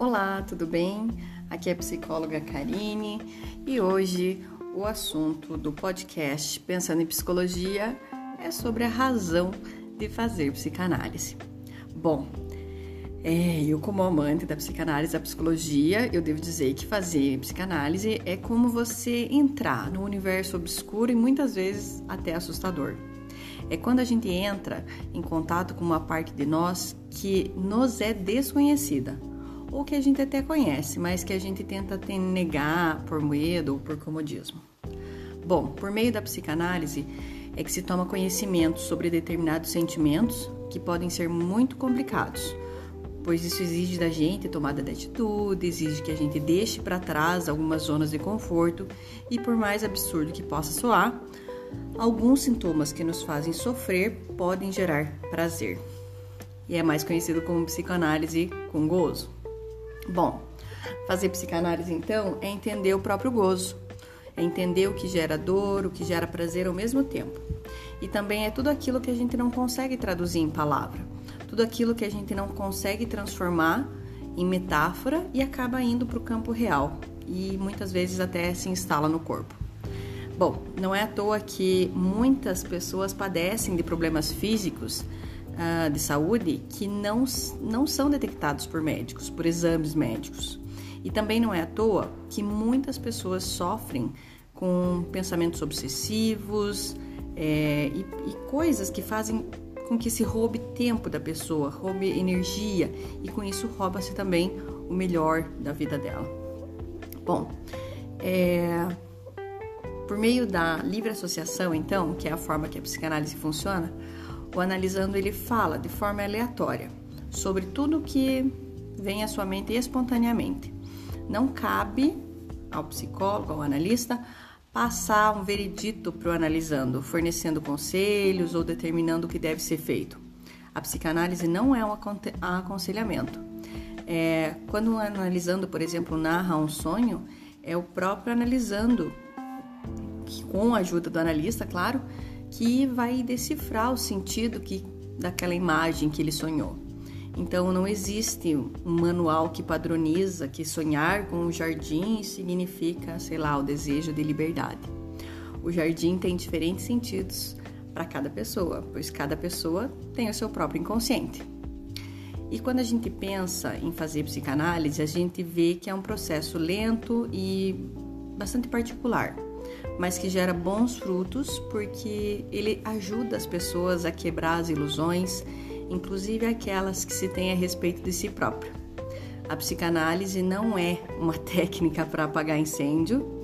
Olá, tudo bem? Aqui é a psicóloga Karine e hoje o assunto do podcast Pensando em Psicologia é sobre a razão de fazer psicanálise. Bom, é, eu como amante da psicanálise, da psicologia, eu devo dizer que fazer psicanálise é como você entrar no universo obscuro e muitas vezes até assustador. É quando a gente entra em contato com uma parte de nós que nos é desconhecida, ou que a gente até conhece, mas que a gente tenta negar por medo ou por comodismo. Bom, por meio da psicanálise é que se toma conhecimento sobre determinados sentimentos que podem ser muito complicados, pois isso exige da gente tomada de atitude, exige que a gente deixe para trás algumas zonas de conforto e, por mais absurdo que possa soar, alguns sintomas que nos fazem sofrer podem gerar prazer. E é mais conhecido como psicanálise com gozo. Bom, fazer psicanálise então é entender o próprio gozo, é entender o que gera dor, o que gera prazer ao mesmo tempo. E também é tudo aquilo que a gente não consegue traduzir em palavra, tudo aquilo que a gente não consegue transformar em metáfora e acaba indo para o campo real e muitas vezes até se instala no corpo. Bom, não é à toa que muitas pessoas padecem de problemas físicos uh, de saúde que não, não são detectados por médicos, por exames médicos. E também não é à toa que muitas pessoas sofrem com pensamentos obsessivos é, e, e coisas que fazem com que se roube tempo da pessoa, roube energia e com isso rouba-se também o melhor da vida dela. Bom, é, por meio da livre associação, então, que é a forma que a psicanálise funciona, o analisando ele fala de forma aleatória sobre tudo que vem à sua mente espontaneamente. Não cabe ao psicólogo, ao analista, passar um veredito para o analisando, fornecendo conselhos ou determinando o que deve ser feito. A psicanálise não é um aconselhamento. É, quando o analisando, por exemplo, narra um sonho, é o próprio analisando, que, com a ajuda do analista, claro, que vai decifrar o sentido que daquela imagem que ele sonhou. Então não existe um manual que padroniza que sonhar com um jardim significa, sei lá, o desejo de liberdade. O jardim tem diferentes sentidos para cada pessoa, pois cada pessoa tem o seu próprio inconsciente. E quando a gente pensa em fazer psicanálise, a gente vê que é um processo lento e bastante particular mas que gera bons frutos porque ele ajuda as pessoas a quebrar as ilusões, inclusive aquelas que se têm a respeito de si próprio. A psicanálise não é uma técnica para apagar incêndio,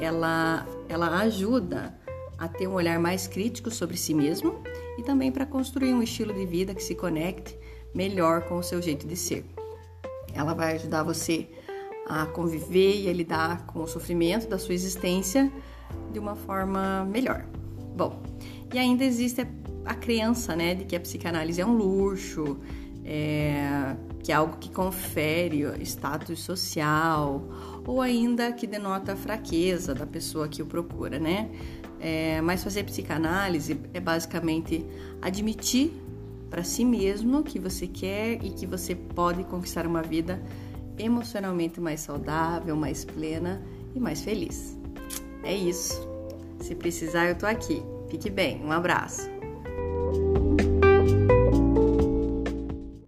ela, ela ajuda a ter um olhar mais crítico sobre si mesmo e também para construir um estilo de vida que se conecte melhor com o seu jeito de ser. Ela vai ajudar você a conviver e a lidar com o sofrimento da sua existência de uma forma melhor. Bom, e ainda existe a crença, né, de que a psicanálise é um luxo, é, que é algo que confere status social, ou ainda que denota a fraqueza da pessoa que o procura, né? É, mas fazer psicanálise é basicamente admitir para si mesmo que você quer e que você pode conquistar uma vida emocionalmente mais saudável, mais plena e mais feliz. É isso. Se precisar, eu tô aqui. Fique bem. Um abraço.